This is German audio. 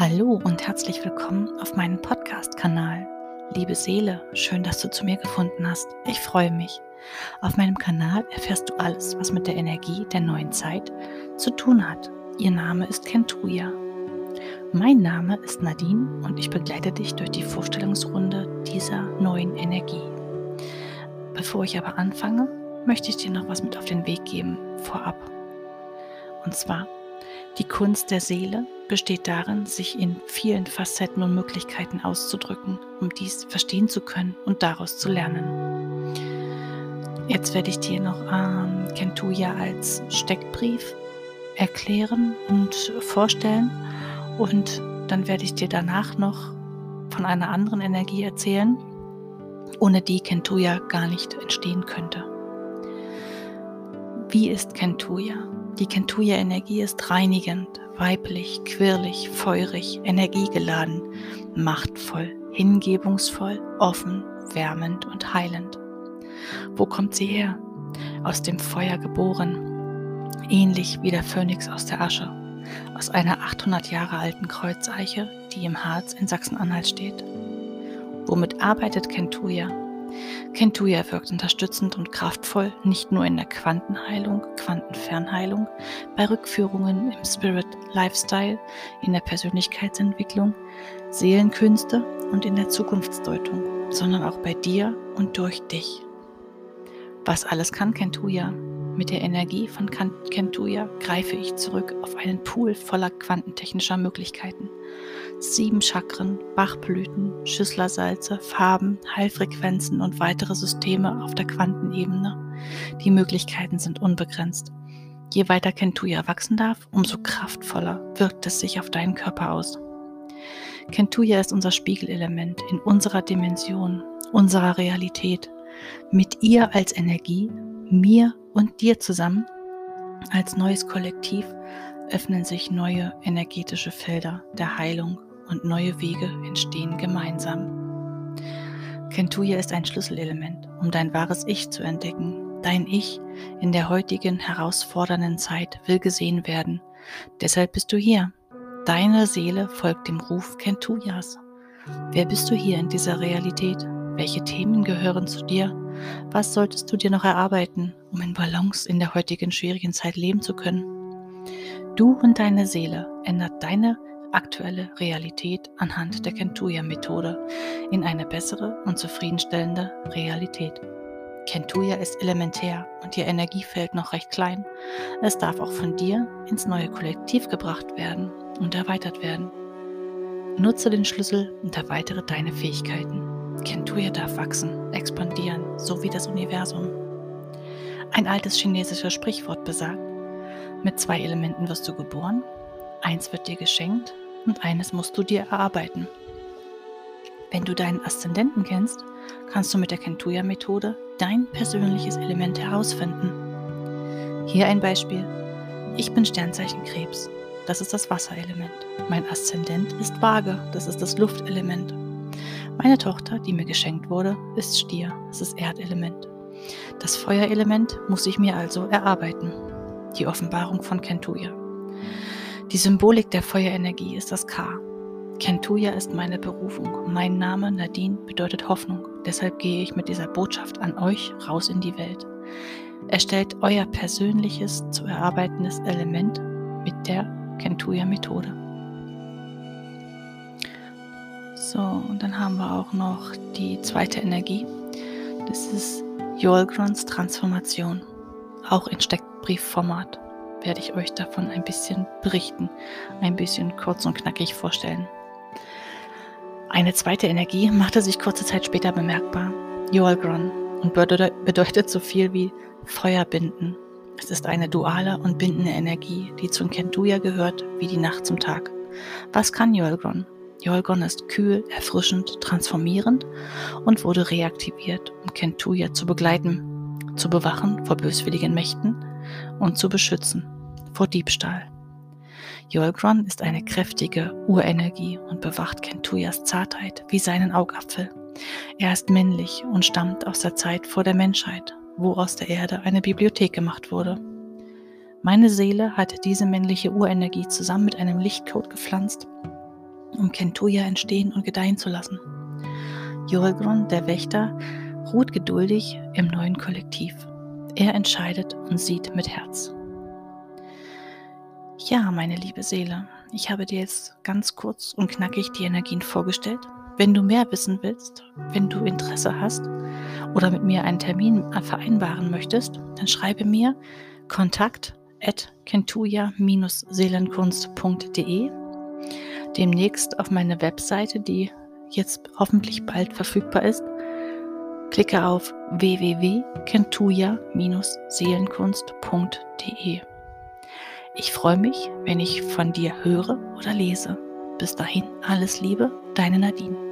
Hallo und herzlich willkommen auf meinem Podcast-Kanal. Liebe Seele, schön, dass du zu mir gefunden hast. Ich freue mich. Auf meinem Kanal erfährst du alles, was mit der Energie der neuen Zeit zu tun hat. Ihr Name ist Kentuya. Mein Name ist Nadine und ich begleite dich durch die Vorstellungsrunde dieser neuen Energie. Bevor ich aber anfange, möchte ich dir noch was mit auf den Weg geben, vorab. Und zwar, die Kunst der Seele besteht darin, sich in vielen Facetten und Möglichkeiten auszudrücken, um dies verstehen zu können und daraus zu lernen. Jetzt werde ich dir noch ähm, Kentuya als Steckbrief erklären und vorstellen und dann werde ich dir danach noch von einer anderen Energie erzählen, ohne die Kentuya gar nicht entstehen könnte. Wie ist Kentuya? Die Kentuya-Energie ist reinigend, weiblich, quirlig, feurig, energiegeladen, machtvoll, hingebungsvoll, offen, wärmend und heilend. Wo kommt sie her? Aus dem Feuer geboren, ähnlich wie der Phönix aus der Asche, aus einer 800 Jahre alten Kreuzeiche, die im Harz in Sachsen-Anhalt steht. Womit arbeitet Kentuya? Kentuya wirkt unterstützend und kraftvoll nicht nur in der Quantenheilung, Quantenfernheilung, bei Rückführungen im Spirit Lifestyle, in der Persönlichkeitsentwicklung, Seelenkünste und in der Zukunftsdeutung, sondern auch bei dir und durch dich. Was alles kann Kentuya? Mit der Energie von Kentuya greife ich zurück auf einen Pool voller quantentechnischer Möglichkeiten sieben Chakren, Bachblüten, Schüsslersalze, Farben, Heilfrequenzen und weitere Systeme auf der Quantenebene. Die Möglichkeiten sind unbegrenzt. Je weiter Kentuya wachsen darf, umso kraftvoller wirkt es sich auf deinen Körper aus. Kentuya ist unser Spiegelelement in unserer Dimension, unserer Realität. Mit ihr als Energie, mir und dir zusammen, als neues Kollektiv, öffnen sich neue energetische Felder der Heilung und neue Wege entstehen gemeinsam. Kentuya ist ein Schlüsselelement, um dein wahres Ich zu entdecken. Dein Ich in der heutigen herausfordernden Zeit will gesehen werden. Deshalb bist du hier. Deine Seele folgt dem Ruf Kentuyas. Wer bist du hier in dieser Realität? Welche Themen gehören zu dir? Was solltest du dir noch erarbeiten, um in Balance in der heutigen schwierigen Zeit leben zu können? Du und deine Seele ändert deine aktuelle Realität anhand der Kentuya-Methode in eine bessere und zufriedenstellende Realität. Kentuya ist elementär und ihr Energiefeld noch recht klein. Es darf auch von dir ins neue Kollektiv gebracht werden und erweitert werden. Nutze den Schlüssel und erweitere deine Fähigkeiten. Kentuya darf wachsen, expandieren, so wie das Universum. Ein altes chinesisches Sprichwort besagt, mit zwei Elementen wirst du geboren, eins wird dir geschenkt und eines musst du dir erarbeiten. Wenn du deinen Aszendenten kennst, kannst du mit der Kentuya-Methode dein persönliches Element herausfinden. Hier ein Beispiel. Ich bin Sternzeichen Krebs. Das ist das Wasserelement. Mein Aszendent ist Waage. Das ist das Luftelement. Meine Tochter, die mir geschenkt wurde, ist Stier. Das ist Erdelement. Das Feuerelement muss ich mir also erarbeiten. Die Offenbarung von Kentuya. Die Symbolik der Feuerenergie ist das K. Kentuya ist meine Berufung. Mein Name Nadine bedeutet Hoffnung. Deshalb gehe ich mit dieser Botschaft an euch raus in die Welt. Erstellt euer persönliches zu erarbeitendes Element mit der Kentuya-Methode. So, und dann haben wir auch noch die zweite Energie. Das ist Jolgrons Transformation, auch in Steckbriefformat werde ich euch davon ein bisschen berichten, ein bisschen kurz und knackig vorstellen. Eine zweite Energie machte sich kurze Zeit später bemerkbar, Joalgron, und bedeutet so viel wie Feuer binden. Es ist eine duale und bindende Energie, die zum Kentuya gehört wie die Nacht zum Tag. Was kann Joalgron? Joalgron ist kühl, erfrischend, transformierend und wurde reaktiviert, um Kentuya zu begleiten, zu bewachen vor böswilligen Mächten und zu beschützen vor Diebstahl. Jolgron ist eine kräftige Urenergie und bewacht Kentuyas Zartheit wie seinen Augapfel. Er ist männlich und stammt aus der Zeit vor der Menschheit, wo aus der Erde eine Bibliothek gemacht wurde. Meine Seele hat diese männliche Urenergie zusammen mit einem Lichtcode gepflanzt um Kentuya entstehen und gedeihen zu lassen. Jorgrun, der Wächter, ruht geduldig im neuen Kollektiv. Er entscheidet und sieht mit Herz. Ja, meine liebe Seele, ich habe dir jetzt ganz kurz und knackig die Energien vorgestellt. Wenn du mehr wissen willst, wenn du Interesse hast oder mit mir einen Termin vereinbaren möchtest, dann schreibe mir kontakt at kentuja-seelenkunst.de demnächst auf meine Webseite, die jetzt hoffentlich bald verfügbar ist. Klicke auf www.kentuja-seelenkunst.de. Ich freue mich, wenn ich von dir höre oder lese. Bis dahin alles Liebe, deine Nadine.